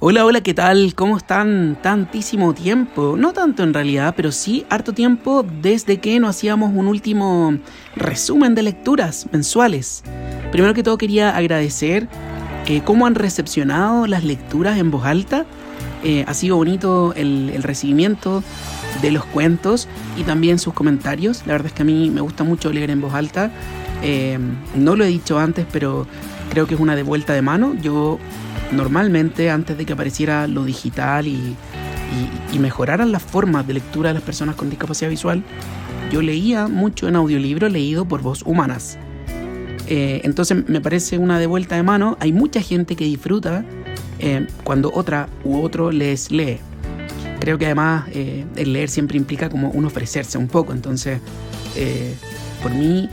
Hola, hola, ¿qué tal? ¿Cómo están? Tantísimo tiempo. No tanto en realidad, pero sí harto tiempo desde que no hacíamos un último resumen de lecturas mensuales. Primero que todo quería agradecer eh, cómo han recepcionado las lecturas en voz alta. Eh, ha sido bonito el, recibimiento de los cuentos y también sus comentarios. La verdad es que a mí me gusta mucho leer en voz alta. Eh, no lo he dicho antes, pero creo que es una de vuelta de mano. Yo normalmente antes de que apareciera lo digital y, mejoraran las formas de lectura de las personas con discapacidad visual, yo leía mucho en audiolibro leído por voz humanas. Eh, entonces me parece una de vuelta de mano. Hay mucha gente que disfruta eh, cuando otra u otro les lee. Creo que además eh, el leer siempre implica como un ofrecerse un poco. Entonces, por mí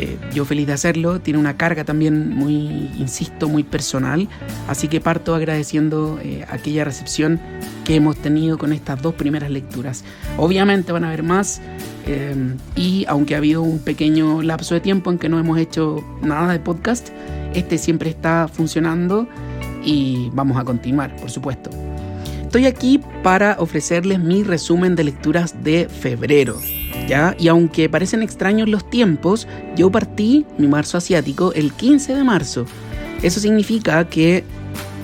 eh, yo feliz de hacerlo. Tiene una carga también muy, insisto, muy personal. Así que parto agradeciendo eh, aquella recepción que hemos tenido con estas dos primeras lecturas. Obviamente van a haber más. Eh, y aunque ha habido un pequeño lapso de tiempo en que no hemos hecho nada de podcast, este siempre está funcionando y vamos a continuar, por supuesto. Estoy aquí para ofrecerles mi resumen de lecturas de febrero. Y aunque parecen extraños los tiempos, yo partí mi marzo asiático el 15 de marzo. Eso significa que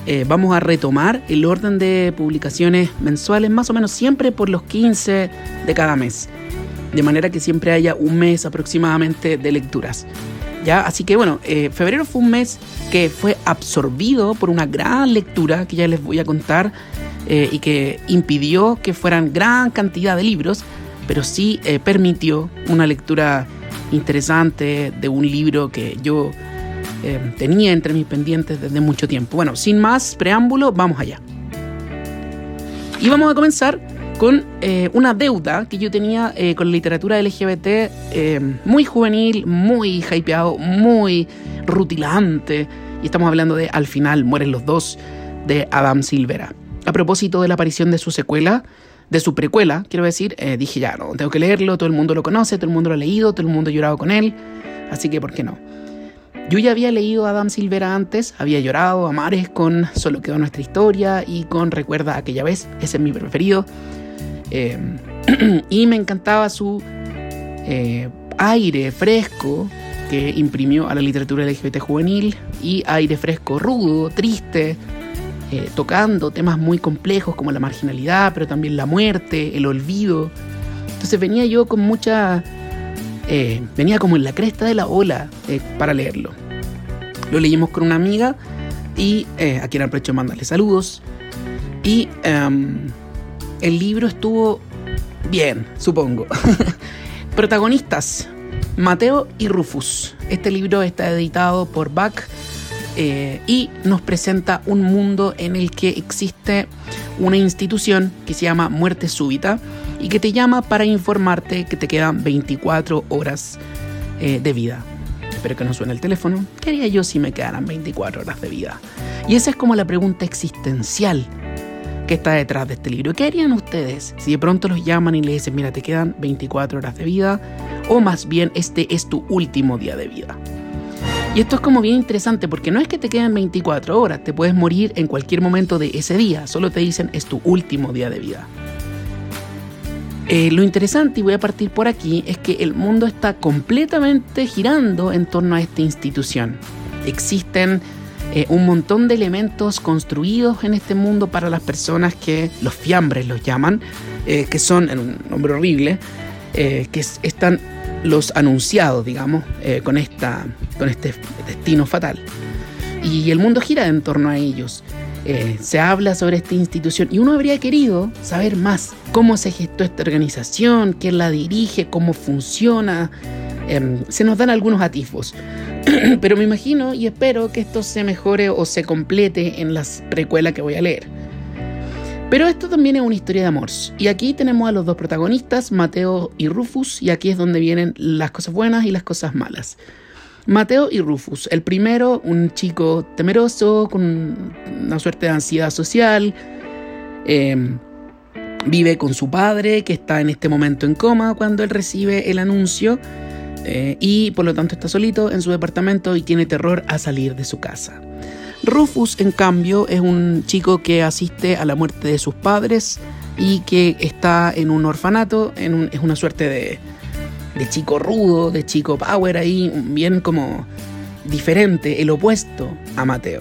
eh, vamos a retomar el orden de publicaciones mensuales más o menos siempre por los 15 de cada mes. De manera que siempre haya un mes aproximadamente de lecturas. ¿Ya? Así que bueno, eh, febrero fue un mes que fue absorbido por una gran lectura que ya les voy a contar eh, y que impidió que fueran gran cantidad de libros pero sí eh, permitió una lectura interesante de un libro que yo eh, tenía entre mis pendientes desde mucho tiempo. Bueno, sin más preámbulo, vamos allá. Y vamos a comenzar con eh, una deuda que yo tenía con la literatura LGBT muy juvenil, muy hypeado, muy rutilante. Y estamos hablando de Al final mueren los dos de Adam Silvera. A propósito de la aparición de su secuela, de su precuela, quiero decir, eh, dije ya, no, tengo que leerlo, todo el mundo lo conoce, todo el mundo lo ha leído, todo el mundo ha llorado con él, así que ¿por qué no? Yo ya había leído a Adam Silvera antes, había llorado a mares con Solo quedó nuestra historia y con Recuerda aquella vez, ese es mi preferido. Eh, y me encantaba su eh, aire fresco que imprimió a la literatura LGBT juvenil y aire fresco rudo, triste, eh, tocando temas muy complejos como la marginalidad, pero también la muerte, el olvido. Entonces venía yo con mucha... Eh, venía como en la cresta de la ola eh, para leerlo. Lo leímos con una amiga y a quien aprovecho de mandarle saludos. Y em, el libro estuvo bien, supongo. Protagonistas, Mateo y Rufus. Este libro está editado por Bach eh, y nos presenta un mundo en el que existe una institución que se llama Muerte Súbita y que te llama para informarte que te quedan 24 horas eh, de vida. Espero que no suene el teléfono. ¿Qué haría yo si me quedaran 24 horas de vida? Y esa es como la pregunta existencial que está detrás de este libro. ¿Qué harían ustedes si de pronto los llaman y les dicen, mira, te quedan 24 horas de vida? O más bien, este es tu último día de vida. Y esto es como bien interesante porque no es que te queden 24 horas, te puedes morir en cualquier momento de ese día, solo te dicen es tu último día de vida. Eh, lo interesante, y voy a partir por aquí, es que el mundo está completamente girando en torno a esta institución. Existen eh, un montón de elementos construidos en este mundo para las personas que los fiambres los llaman, eh, que son, un nombre horrible, que están los anunciados, digamos, eh, con, esta, con este destino fatal. Y el mundo gira en torno a ellos. Eh, se habla sobre esta institución y uno habría querido saber más cómo se gestó esta organización, quién la dirige, cómo funciona. Em, se nos dan algunos atisbos. Pero me imagino y espero que esto se mejore o se complete en las precuelas que voy a leer. Pero esto también es una historia de amor. Y aquí tenemos a los dos protagonistas, Mateo y Rufus, y aquí es donde vienen las cosas buenas y las cosas malas. Mateo y Rufus. El primero, un chico temeroso, con una suerte de ansiedad social. Em, vive con su padre, que está en este momento en coma cuando él recibe el anuncio. Eh, y por lo tanto está solito en su departamento y tiene terror a salir de su casa. Rufus, en cambio, es un chico que asiste a la muerte de sus padres y que está en un orfanato, es una suerte de, de chico rudo, de chico power ahí, bien como diferente, el opuesto a Mateo.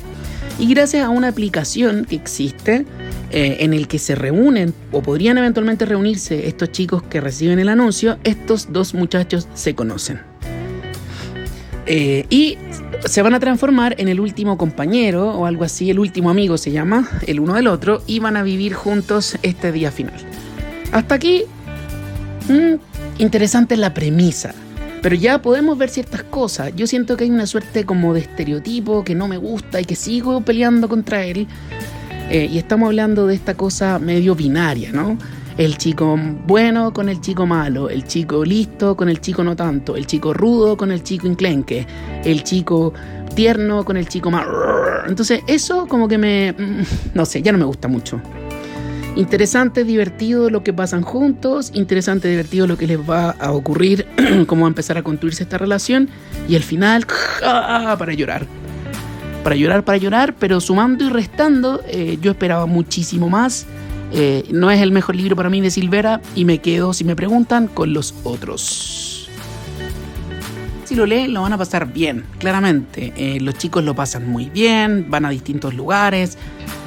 Y gracias a una aplicación que existe eh, en el que se reúnen o podrían eventualmente reunirse estos chicos que reciben el anuncio, estos dos muchachos se conocen. Eh, y se van a transformar en el último compañero o algo así, el último amigo se llama, el uno del otro, y van a vivir juntos este día final. Hasta aquí, mm, interesante la premisa. Pero ya podemos ver ciertas cosas. Yo siento que hay una suerte como de estereotipo que no me gusta y que sigo peleando contra él. Eh, y estamos hablando de esta cosa medio binaria, ¿no? El chico bueno con el chico malo, el chico listo con el chico no tanto, el chico rudo con el chico inclenque, el chico tierno con el chico más... Entonces eso como que me... Mm, no sé, ya no me gusta mucho. Interesante, divertido lo que pasan juntos, interesante, divertido lo que les va a ocurrir, cómo va a empezar a construirse esta relación y el final para llorar. Para llorar, para llorar, pero sumando y restando, eh, yo esperaba muchísimo más. Eh, no es el mejor libro para mí de Silvera y me quedo, si me preguntan, con los otros. Si lo leen, lo van a pasar bien, claramente. Eh, los chicos lo pasan muy bien, van a distintos lugares,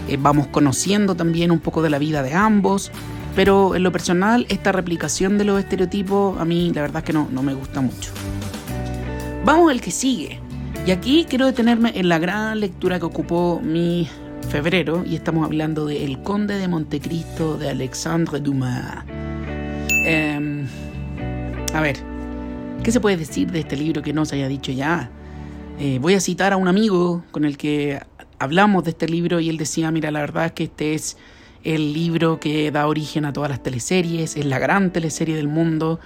eh, vamos conociendo también un poco de la vida de ambos. Pero en lo personal, esta replicación de los estereotipos a mí la verdad es que no, no me gusta mucho. Vamos al que sigue. Y aquí quiero detenerme en la gran lectura que ocupó mi febrero y estamos hablando de El Conde de Montecristo de Alexandre Dumas. Em, a ver, ¿qué se puede decir de este libro que no se haya dicho ya? Eh, voy a citar a un amigo con el que hablamos de este libro y él decía, mira, la verdad es que este es el libro que da origen a todas las teleseries, es la gran teleserie del mundo.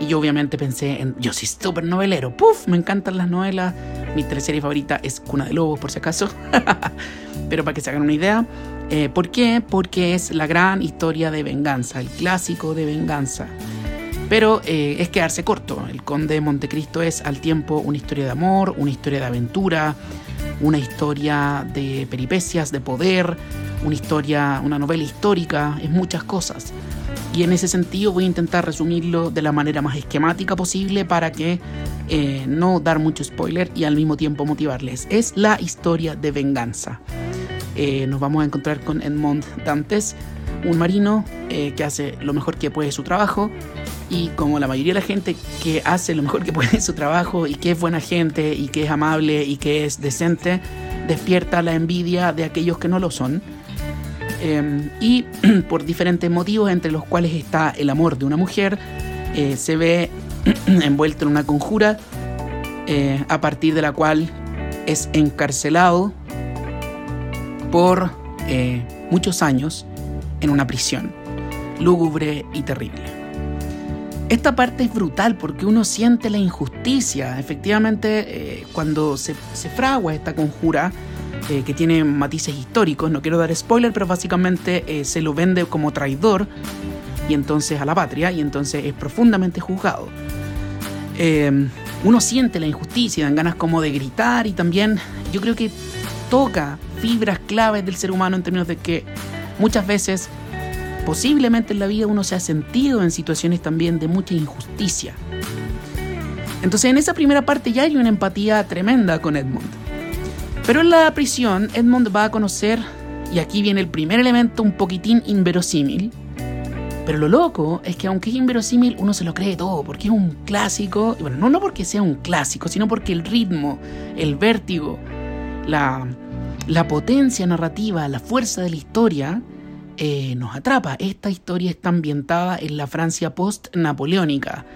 Y yo obviamente pensé en, yo soy súper novelero, ¡puf! Me encantan las novelas, mi teleserie favorita es Cuna de Lobos, por si acaso, pero para que se hagan una idea. Eh, ¿Por qué? Porque es la gran historia de venganza, el clásico de venganza. Pero eh, es quedarse corto. El Conde de Montecristo es al tiempo una historia de amor, una historia de aventura, una historia de peripecias, de poder, una historia, una novela histórica, es muchas cosas. Y en ese sentido voy a intentar resumirlo de la manera más esquemática posible para que eh, no dar mucho spoiler y al mismo tiempo motivarles. Es la historia de venganza. Eh, nos vamos a encontrar con Edmond Dantes, un marino eh, que hace lo mejor que puede su trabajo y como la mayoría de la gente que hace lo mejor que puede su trabajo y que es buena gente y que es amable y que es decente, despierta la envidia de aquellos que no lo son. Em, y por diferentes motivos, entre los cuales está el amor de una mujer, eh, se ve envuelto en una conjura eh, a partir de la cual es encarcelado por eh, muchos años en una prisión lúgubre y terrible. Esta parte es brutal porque uno siente la injusticia. Efectivamente, eh, cuando se, fragua esta conjura, eh, que tiene matices históricos, no quiero dar spoiler, pero básicamente eh, se lo vende como traidor y entonces a la patria y entonces es profundamente juzgado. uno siente la injusticia, dan ganas como de gritar y también yo creo que toca fibras claves del ser humano en términos de que muchas veces posiblemente en la vida uno se ha sentido en situaciones también de mucha injusticia. Entonces en esa primera parte ya hay una empatía tremenda con Edmund. Pero en la prisión Edmund va a conocer, y aquí viene el primer elemento un poquitín inverosímil, pero lo loco es que aunque es inverosímil, uno se lo cree todo, porque es un clásico, bueno, no, no porque sea un clásico, sino porque el ritmo, el vértigo, la, la potencia narrativa, la fuerza de la historia, eh, nos atrapa. Esta historia está ambientada en la Francia post-napoleónica.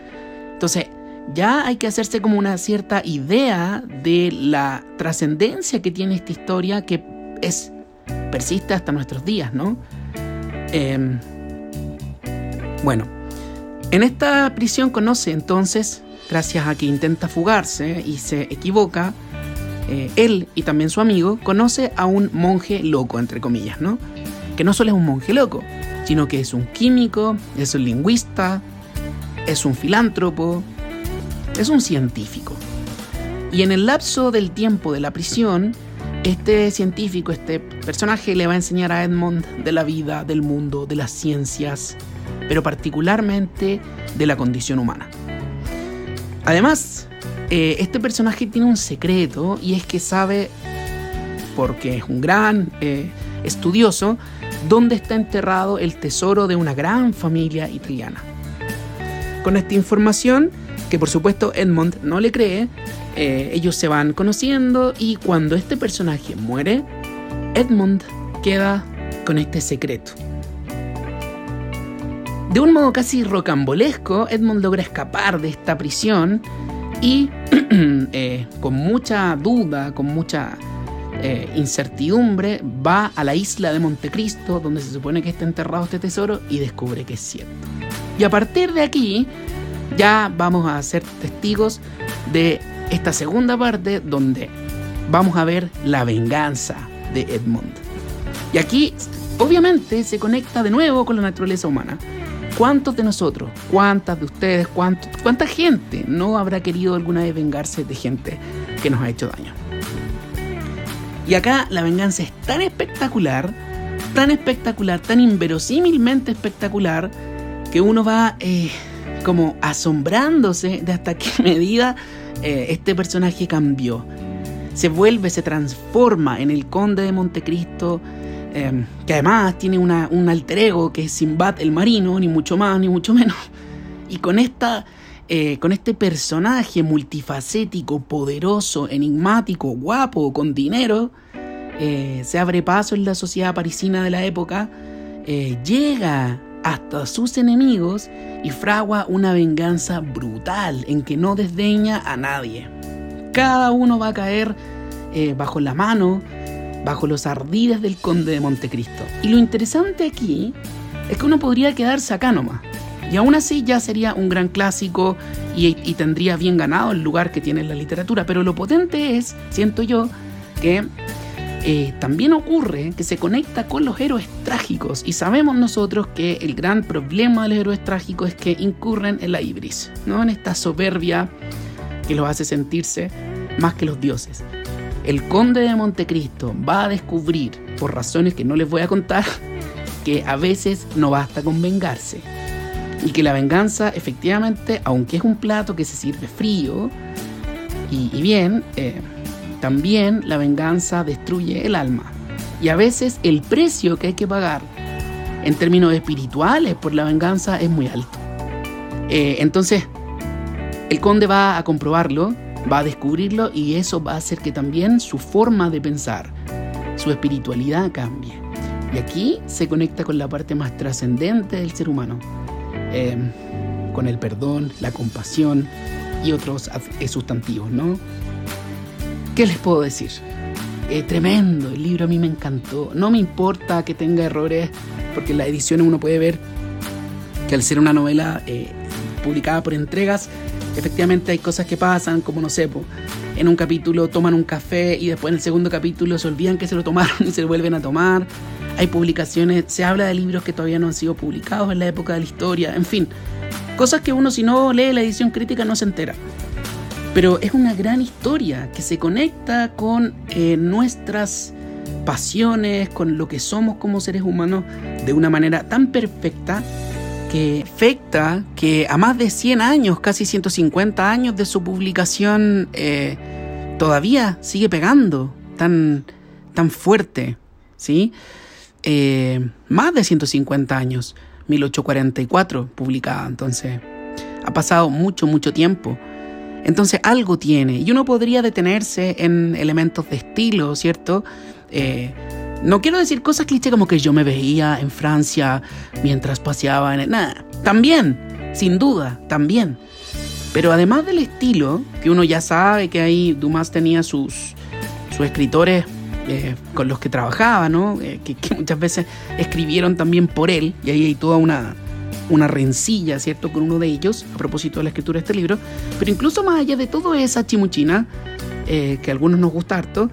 Entonces, ya hay que hacerse como una cierta idea de la trascendencia que tiene esta historia que es persiste hasta nuestros días, ¿no? Em, bueno, en esta prisión conoce entonces, gracias a que intenta fugarse y se equivoca, eh, él y también su amigo conoce a un monje loco, entre comillas, ¿no? que no solo es un monje loco, sino que es un químico, es un lingüista, es un filántropo, es un científico. Y en el lapso del tiempo de la prisión, este científico, este personaje le va a enseñar a Edmond de la vida, del mundo, de las ciencias, pero particularmente de la condición humana. Además, eh, este personaje tiene un secreto y es que sabe, porque es un gran eh, estudioso, dónde está enterrado el tesoro de una gran familia italiana. Con esta información, que por supuesto Edmond no le cree, eh, ellos se van conociendo y cuando este personaje muere, Edmond queda con este secreto. De un modo casi rocambolesco, Edmond logra escapar de esta prisión y eh, con mucha duda, con mucha eh, incertidumbre, va a la isla de Montecristo, donde se supone que está enterrado este tesoro, y descubre que es cierto. Y a partir de aquí, ya vamos a ser testigos de esta segunda parte donde vamos a ver la venganza de Edmond. Y aquí, obviamente, se conecta de nuevo con la naturaleza humana. ¿Cuántos de nosotros, cuántas de ustedes, cuánta gente no habrá querido alguna vez vengarse de gente que nos ha hecho daño? Y acá la venganza es tan espectacular, tan espectacular, tan inverosímilmente espectacular, que uno va eh, como asombrándose de hasta qué medida eh, este personaje cambió. Se vuelve, se transforma en el conde de Montecristo, em, que además tiene una, un alter ego que es Simbad el marino, ni mucho más ni mucho menos. Y con, esta, eh, con este personaje multifacético, poderoso, enigmático, guapo, con dinero, eh, se abre paso en la sociedad parisina de la época, llega hasta sus enemigos y fragua una venganza brutal en que no desdeña a nadie. Cada uno va a caer eh, bajo la mano, bajo los ardides del conde de Montecristo. Y lo interesante aquí es que uno podría quedarse acá nomás. Y aún así ya sería un gran clásico y, y tendría bien ganado el lugar que tiene en la literatura. Pero lo potente es, siento yo, que eh, también ocurre que se conecta con los héroes trágicos y sabemos nosotros que el gran problema de los héroes trágicos es que incurren en la ibris, ¿no? en esta soberbia que los hace sentirse más que los dioses. El conde de Montecristo va a descubrir, por razones que no les voy a contar, que a veces no basta con vengarse. Y que la venganza, efectivamente, aunque es un plato que se sirve frío y, bien, eh, también la venganza destruye el alma. Y a veces el precio que hay que pagar en términos espirituales por la venganza es muy alto. Eh, entonces, el conde va a comprobarlo, va a descubrirlo y eso va a hacer que también su forma de pensar, su espiritualidad cambie. Y aquí se conecta con la parte más trascendente del ser humano, eh, con el perdón, la compasión y otros sustantivos, ¿no? ¿Qué les puedo decir? Es tremendo, el libro a mí me encantó. No me importa que tenga errores, porque en la edición uno puede ver que al ser una novela eh, publicada por entregas, efectivamente hay cosas que pasan, como no sé, en un capítulo toman un café y después en el segundo capítulo se olvidan que se lo tomaron y se lo vuelven a tomar. Hay publicaciones, se habla de libros que todavía no han sido publicados en la época de la historia, en fin, cosas que uno si no lee la edición crítica no se entera. Pero es una gran historia que se conecta con eh, nuestras pasiones, con lo que somos como seres humanos de una manera tan perfecta que afecta que a más de 100 años, casi 150 años de su publicación, eh, todavía sigue pegando tan, tan fuerte, ¿sí? Eh, más de 150 años, 1844 publicada, entonces ha pasado mucho, mucho tiempo. Entonces algo tiene. Y uno podría detenerse en elementos de estilo, ¿cierto? Eh, no quiero decir cosas cliché como que yo me veía en Francia mientras paseaba en... El... Nada, también, sin duda, también. Pero además del estilo, que uno ya sabe que ahí Dumas tenía sus, sus escritores eh, con los que trabajaba, ¿no? Eh, que, muchas veces escribieron también por él, y ahí hay toda una, una rencilla, ¿cierto?, con uno de ellos a propósito de la escritura de este libro. Pero incluso más allá de toda esa chimuchina, eh, que a algunos nos gusta harto,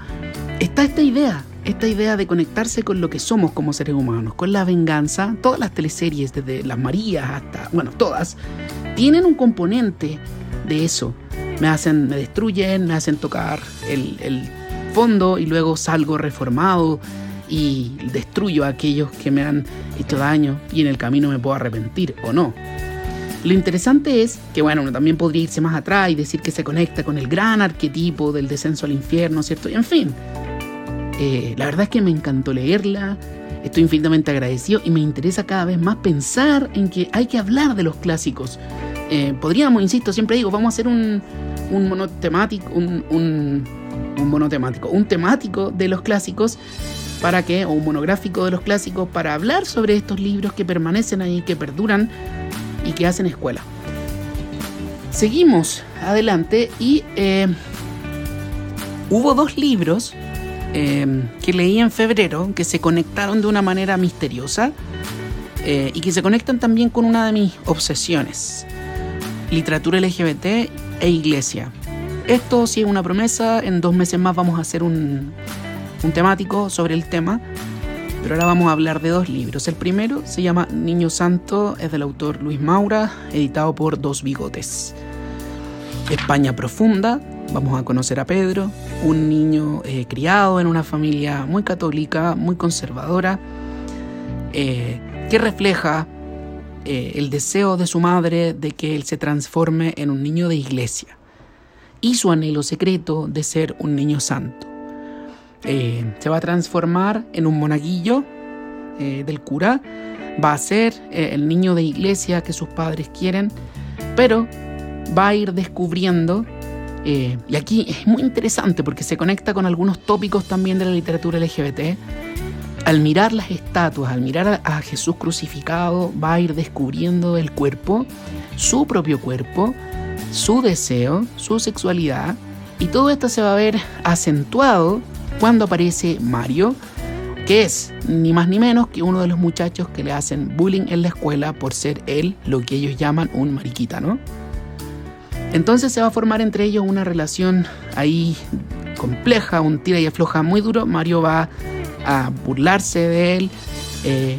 está esta idea, esta idea de conectarse con lo que somos como seres humanos, con la venganza. Todas las teleseries, desde Las Marías hasta, bueno, todas, tienen un componente de eso. Me hacen, me destruyen, me hacen tocar el, fondo y luego salgo reformado y destruyo a aquellos que me han hecho daño y en el camino me puedo arrepentir o no. Lo interesante es que, bueno, uno también podría irse más atrás y decir que se conecta con el gran arquetipo del descenso al infierno, ¿cierto? Y en fin, eh, la verdad es que me encantó leerla, estoy infinitamente agradecido y me interesa cada vez más pensar en que hay que hablar de los clásicos. Eh, podríamos, insisto, siempre digo, vamos a hacer un, un monotemático, un, un, un monotemático, un temático de los clásicos para que, o un monográfico de los clásicos, para hablar sobre estos libros que permanecen ahí, que perduran y que hacen escuela. Seguimos adelante y eh, hubo dos libros eh, que leí en febrero que se conectaron de una manera misteriosa eh, y que se conectan también con una de mis obsesiones, literatura LGBT e iglesia. Esto sí es una promesa, en dos meses más vamos a hacer un, un temático sobre el tema, pero ahora vamos a hablar de dos libros. El primero se llama Niño Santo, es del autor Luis Maura, editado por Dos Bigotes. España Profunda, vamos a conocer a Pedro, un niño eh, criado en una familia muy católica, muy conservadora, eh, que refleja eh, el deseo de su madre de que él se transforme en un niño de iglesia y su anhelo secreto de ser un niño santo. Eh, se va a transformar en un monaguillo eh, del cura, va a ser eh, el niño de iglesia que sus padres quieren, pero va a ir descubriendo, y aquí es muy interesante porque se conecta con algunos tópicos también de la literatura LGBT, al mirar las estatuas, al mirar a Jesús crucificado, va a ir descubriendo el cuerpo, su propio cuerpo, su deseo, su sexualidad, y todo esto se va a ver acentuado cuando aparece Mario, que es ni más ni menos que uno de los muchachos que le hacen bullying en la escuela por ser él lo que ellos llaman un mariquita, ¿no? Entonces se va a formar entre ellos una relación ahí compleja, un tira y afloja muy duro. Mario va a burlarse de él, eh,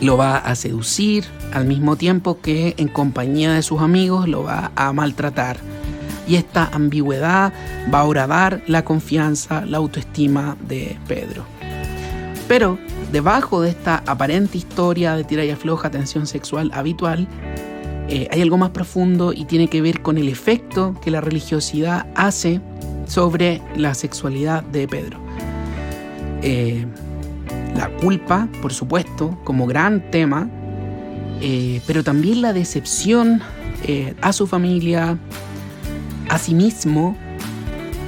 lo va a seducir, al mismo tiempo que en compañía de sus amigos lo va a maltratar y esta ambigüedad va a horadar la confianza, la autoestima de Pedro. Pero debajo de esta aparente historia de tira y afloja, tensión sexual habitual, eh, hay algo más profundo y tiene que ver con el efecto que la religiosidad hace sobre la sexualidad de Pedro. Eh, la culpa, por supuesto, como gran tema, eh, pero también la decepción a su familia, a sí mismo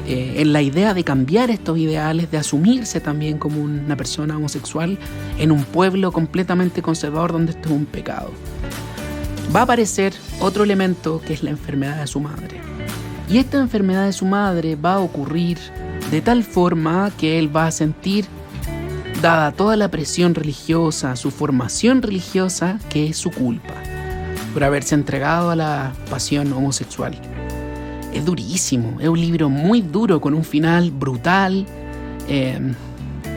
eh, en la idea de cambiar estos ideales, de asumirse también como una persona homosexual en un pueblo completamente conservador donde esto es un pecado. Va a aparecer otro elemento que es la enfermedad de su madre. Y esta enfermedad de su madre va a ocurrir de tal forma que él va a sentir, dada toda la presión religiosa, su formación religiosa, que es su culpa por haberse entregado a la pasión homosexual es durísimo, es un libro muy duro con un final brutal. Eh,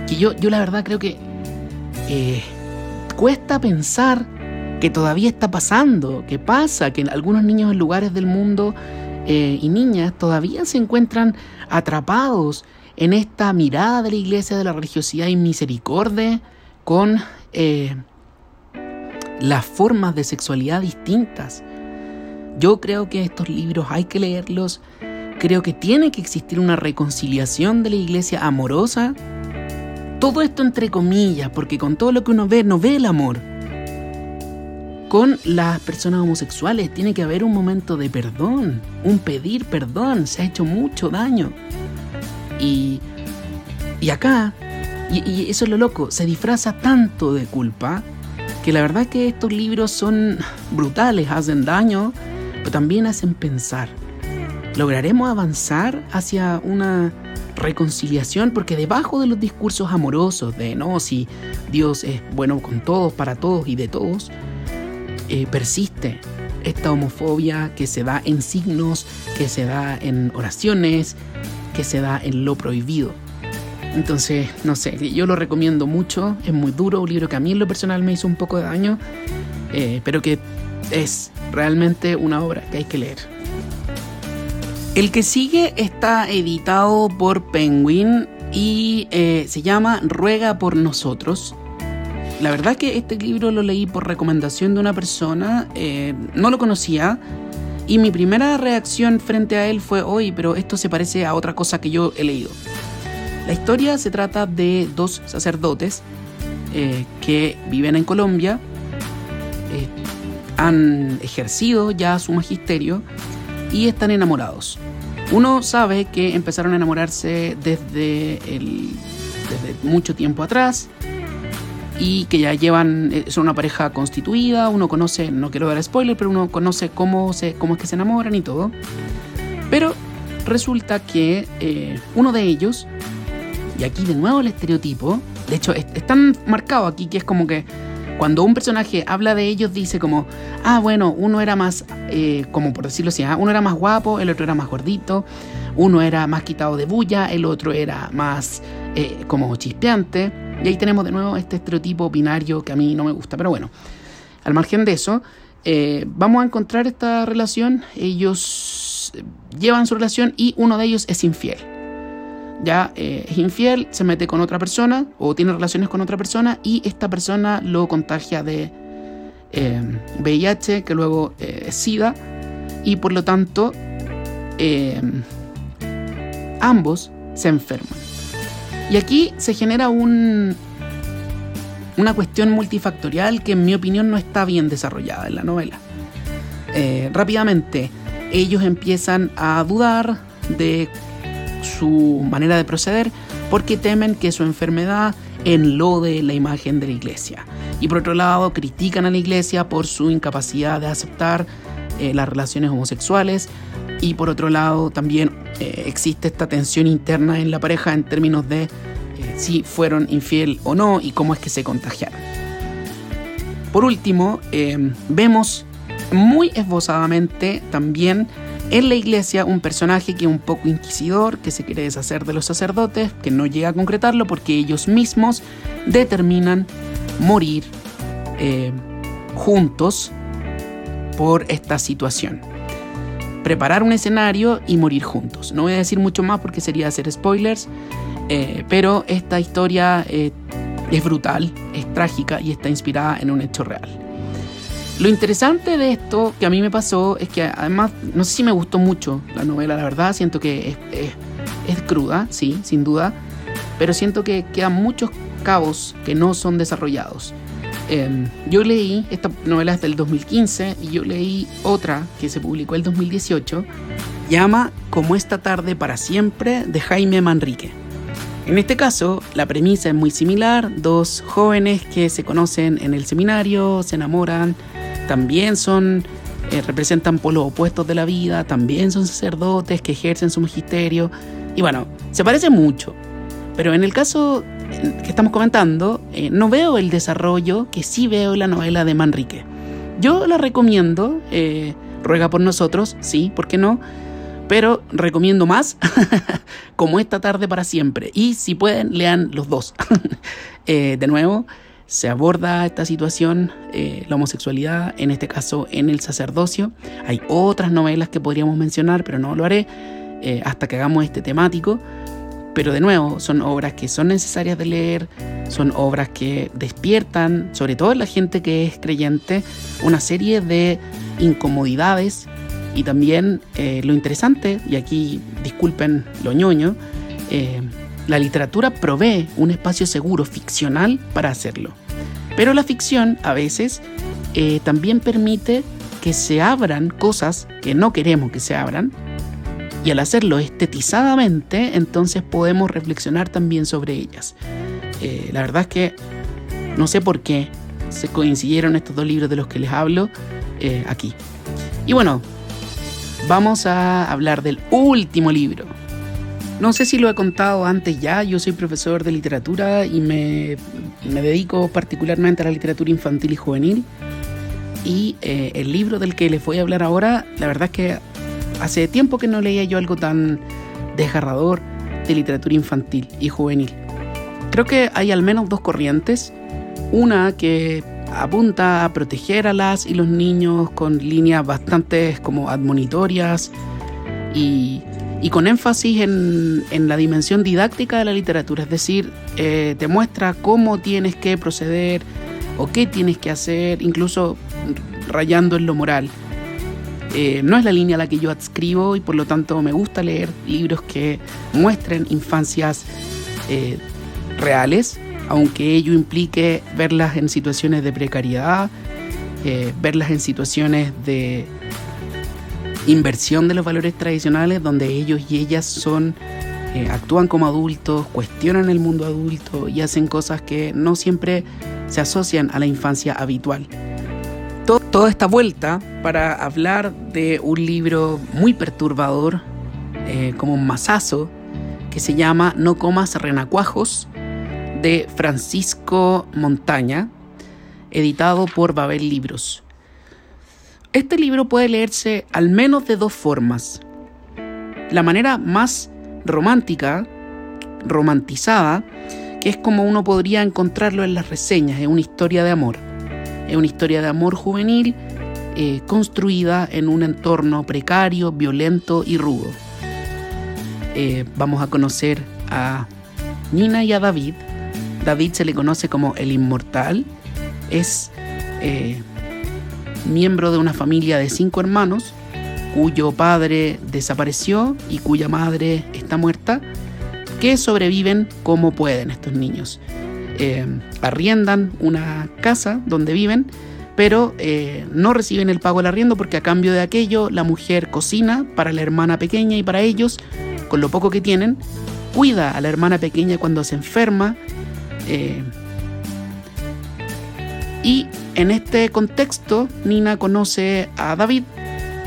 que yo, yo la verdad creo que eh, cuesta pensar que todavía está pasando, que pasa, que algunos niños en lugares del mundo eh, y niñas todavía se encuentran atrapados en esta mirada de la iglesia de la religiosidad y misericordia con las formas de sexualidad distintas. Yo creo que estos libros hay que leerlos. Creo que tiene que existir una reconciliación de la iglesia amorosa. Todo esto entre comillas, porque con todo lo que uno ve, no ve el amor. Con las personas homosexuales tiene que haber un momento de perdón, un pedir perdón. Se ha hecho mucho daño. Y, y acá, y, eso es lo loco, se disfraza tanto de culpa que la verdad que estos libros son brutales, hacen daño pero también hacen pensar. ¿Lograremos avanzar hacia una reconciliación? Porque debajo de los discursos amorosos de no, si Dios es bueno con todos, para todos y de todos, eh, persiste esta homofobia que se da en signos, que se da en oraciones, que se da en lo prohibido. Entonces, no sé, yo lo recomiendo mucho, es muy duro, un libro que a mí en lo personal me hizo un poco de daño, eh, pero que es realmente una obra que hay que leer. El que sigue está editado por Penguin y eh, se llama Ruega por nosotros. La verdad que este libro lo leí por recomendación de una persona, eh, no lo conocía, y mi primera reacción frente a él fue, oye, pero esto se parece a otra cosa que yo he leído. La historia se trata de dos sacerdotes eh, que viven en Colombia, han ejercido ya su magisterio y están enamorados. Uno sabe que empezaron a enamorarse desde, el, desde mucho tiempo atrás y que ya llevan, eh, son una pareja constituida, uno conoce, no quiero dar spoiler, pero uno conoce cómo, se, cómo es que se enamoran y todo. Pero resulta que eh, uno de ellos, y aquí de nuevo el estereotipo, de hecho es, es tan marcado aquí que es como que cuando un personaje habla de ellos, dice como, ah, bueno, uno era más, eh, como por decirlo así, ¿ah? uno era más guapo, el otro era más gordito, uno era más quitado de bulla, el otro era más eh, como chispeante. Y ahí tenemos de nuevo este estereotipo binario que a mí no me gusta. Pero bueno, al margen de eso, eh, vamos a encontrar esta relación. Ellos llevan su relación y uno de ellos es infiel ya eh, es infiel, se mete con otra persona o tiene relaciones con otra persona y esta persona lo contagia de VIH, eh, que luego eh, es SIDA, y por lo tanto ambos se enferman. Y aquí se genera un, una cuestión multifactorial que en mi opinión no está bien desarrollada en la novela. rápidamente, ellos empiezan a dudar de su manera de proceder porque temen que su enfermedad enlode la imagen de la iglesia. Y por otro lado, critican a la iglesia por su incapacidad de aceptar eh, las relaciones homosexuales. Y por otro lado, también eh, existe esta tensión interna en la pareja en términos de eh, si fueron infiel o no y cómo es que se contagiaron. Por último, vemos muy esbozadamente también en la iglesia un personaje que es un poco inquisidor, que se quiere deshacer de los sacerdotes, que no llega a concretarlo porque ellos mismos determinan morir eh, juntos por esta situación. Preparar un escenario y morir juntos. No voy a decir mucho más porque sería hacer spoilers, eh, pero esta historia eh, es brutal, es trágica y está inspirada en un hecho real. Lo interesante de esto que a mí me pasó es que además, no sé si me gustó mucho la novela, la verdad, siento que es, cruda, sí, sin duda, pero siento que quedan muchos cabos que no son desarrollados. Em, yo leí, esta novela es del 2015 y yo leí otra que se publicó el 2018, llama Como esta tarde para siempre de Jaime Manrique. En este caso, la premisa es muy similar, dos jóvenes que se conocen en el seminario, se enamoran, también son, eh, representan polos opuestos de la vida, también son sacerdotes que ejercen su magisterio. Y bueno, se parece mucho. Pero en el caso que estamos comentando, eh, no veo el desarrollo que sí veo en la novela de Manrique. Yo la recomiendo, eh, ruega por nosotros, sí, ¿por qué no? Pero recomiendo más, como esta tarde para siempre. Y si pueden, lean los dos. de nuevo, se aborda esta situación, eh, la homosexualidad, en este caso en el sacerdocio. Hay otras novelas que podríamos mencionar, pero no lo haré eh, hasta que hagamos este temático. Pero de nuevo, son obras que son necesarias de leer, son obras que despiertan, sobre todo en la gente que es creyente, una serie de incomodidades y también eh, lo interesante, y aquí disculpen lo ñoño, la literatura provee un espacio seguro ficcional para hacerlo. Pero la ficción a veces eh, también permite que se abran cosas que no queremos que se abran. Y al hacerlo estetizadamente, entonces podemos reflexionar también sobre ellas. Eh, la verdad es que no sé por qué se coincidieron estos dos libros de los que les hablo eh, aquí. Y bueno, vamos a hablar del último libro no sé si lo he contado antes ya, yo soy profesor de literatura y me, dedico particularmente a la literatura infantil y juvenil. Y eh, el libro del que les voy a hablar ahora, la verdad es que hace tiempo que no leía yo algo tan desgarrador de literatura infantil y juvenil. Creo que hay al menos dos corrientes. Una que apunta a proteger a las y los niños con líneas bastante como admonitorias, y, con énfasis en, la dimensión didáctica de la literatura, es decir, eh, te muestra cómo tienes que proceder o qué tienes que hacer, incluso rayando en lo moral. Eh, no es la línea a la que yo adscribo y por lo tanto me gusta leer libros que muestren infancias eh, reales, aunque ello implique verlas en situaciones de precariedad, eh, verlas en situaciones de inversión de los valores tradicionales, donde ellos y ellas son actúan como adultos, cuestionan el mundo adulto y hacen cosas que no siempre se asocian a la infancia habitual toda esta vuelta para hablar de un libro muy perturbador, eh, como un masazo, que se llama No comas renacuajos, de Francisco Montaña, editado por Babel Libros. Este libro puede leerse al menos de dos formas. La manera más romántica, romantizada, que es como uno podría encontrarlo en las reseñas, es una historia de amor. Es una historia de amor juvenil eh, construida en un entorno precario, violento y rudo. Eh, vamos a conocer a Nina y a David. David se le conoce como el inmortal. Es eh, miembro de una familia de cinco hermanos cuyo padre desapareció y cuya madre está muerta, que sobreviven como pueden estos niños. Eh, arriendan una casa donde viven, pero eh, no reciben el pago del arriendo porque a cambio de aquello la mujer cocina para la hermana pequeña y para ellos, con lo poco que tienen, cuida a la hermana pequeña cuando se enferma. Eh, y en este contexto, Nina conoce a David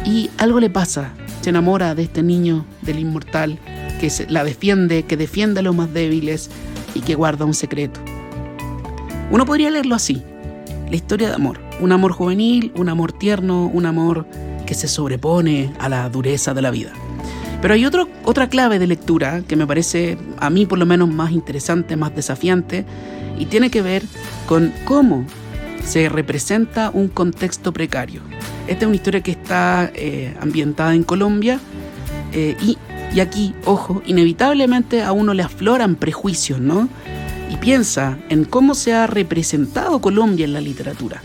y algo le pasa. Se enamora de este niño, del inmortal, que la defiende, que defiende a los más débiles y que guarda un secreto. Uno podría leerlo así, la historia de amor, un amor juvenil, un amor tierno, un amor que se sobrepone a la dureza de la vida. Pero hay otra clave de lectura que me parece a mí por lo menos más interesante, más desafiante, y tiene que ver con cómo se representa un contexto precario. Esta es una historia que está eh, ambientada en Colombia eh, y, y aquí, ojo, inevitablemente a uno le afloran prejuicios, ¿no? y piensa en cómo se ha representado Colombia en la literatura.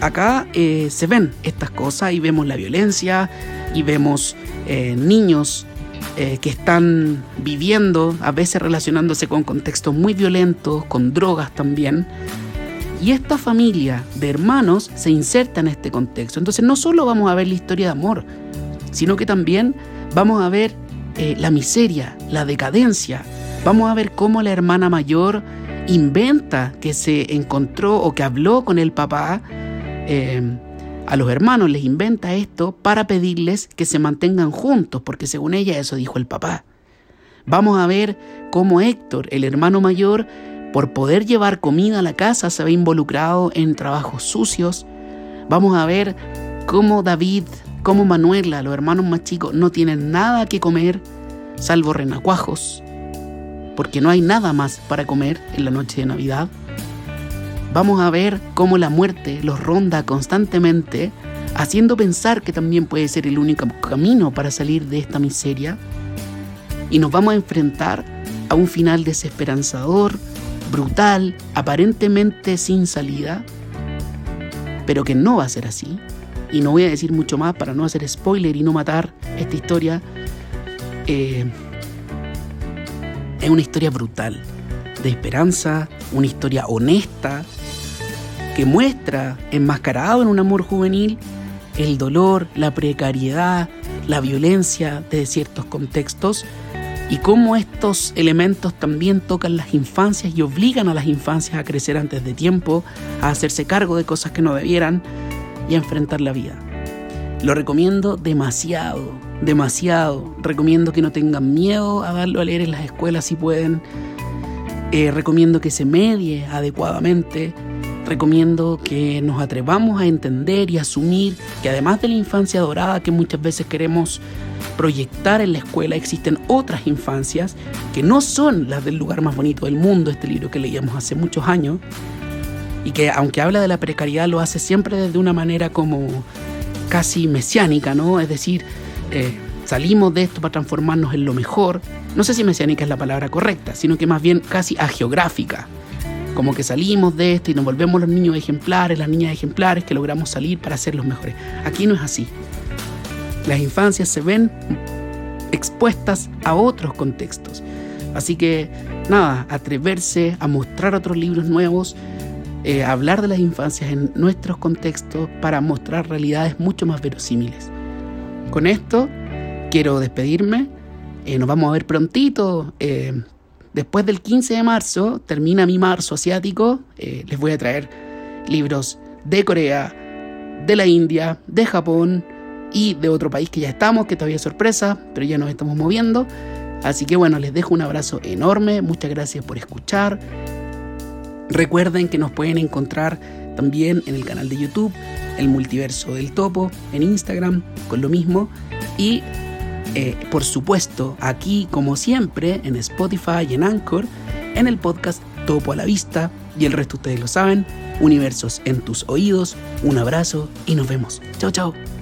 Acá eh, se ven estas cosas y vemos la violencia y vemos niños que están viviendo, a veces relacionándose con contextos muy violentos, con drogas también. Y esta familia de hermanos se inserta en este contexto. Entonces no solo vamos a ver la historia de amor, sino que también vamos a ver la miseria, la decadencia, Vamos a ver cómo la hermana mayor inventa que se encontró o que habló con el papá. Eh, a los hermanos les inventa esto para pedirles que se mantengan juntos, porque según ella eso dijo el papá. Vamos a ver cómo Héctor, el hermano mayor, por poder llevar comida a la casa, se ve involucrado en trabajos sucios. Vamos a ver cómo David, cómo Manuela, los hermanos más chicos, no tienen nada que comer, salvo renacuajos porque no hay nada más para comer en la noche de Navidad. Vamos a ver cómo la muerte los ronda constantemente, haciendo pensar que también puede ser el único camino para salir de esta miseria. Y nos vamos a enfrentar a un final desesperanzador, brutal, aparentemente sin salida, pero que no va a ser así. Y no voy a decir mucho más para no hacer spoiler y no matar esta historia. Eh, es una historia brutal, de esperanza, una historia honesta, que muestra, enmascarado en un amor juvenil, el dolor, la precariedad, la violencia de ciertos contextos y cómo estos elementos también tocan las infancias y obligan a las infancias a crecer antes de tiempo, a hacerse cargo de cosas que no debieran y a enfrentar la vida. Lo recomiendo demasiado, demasiado. Recomiendo que no tengan miedo a darlo a leer en las escuelas si pueden. Eh, recomiendo que se medie adecuadamente. Recomiendo que nos atrevamos a entender y asumir que además de la infancia dorada que muchas veces queremos proyectar en la escuela, existen otras infancias que no son las del lugar más bonito del mundo, este libro que leíamos hace muchos años, y que aunque habla de la precariedad lo hace siempre desde una manera como casi mesiánica, ¿no? Es decir, eh, salimos de esto para transformarnos en lo mejor. No sé si mesiánica es la palabra correcta, sino que más bien casi ageográfica. Como que salimos de esto y nos volvemos los niños ejemplares, las niñas ejemplares que logramos salir para ser los mejores. Aquí no es así. Las infancias se ven expuestas a otros contextos. Así que nada, atreverse a mostrar otros libros nuevos, eh, hablar de las infancias en nuestros contextos para mostrar realidades mucho más verosímiles. Con esto quiero despedirme. Eh, nos vamos a ver prontito. Eh, después del 15 de marzo termina mi marzo asiático. les voy a traer libros de Corea, de la India, de Japón y de otro país que ya estamos, que todavía es sorpresa, pero ya nos estamos moviendo. Así que bueno, les dejo un abrazo enorme. Muchas gracias por escuchar. Recuerden que nos pueden encontrar también en el canal de YouTube, El Multiverso del Topo, en Instagram, con lo mismo. Y eh, por supuesto, aquí, como siempre, en Spotify y en Anchor, en el podcast Topo a la Vista. Y el resto ustedes lo saben. Universos en tus oídos. Un abrazo y nos vemos. Chao, chao.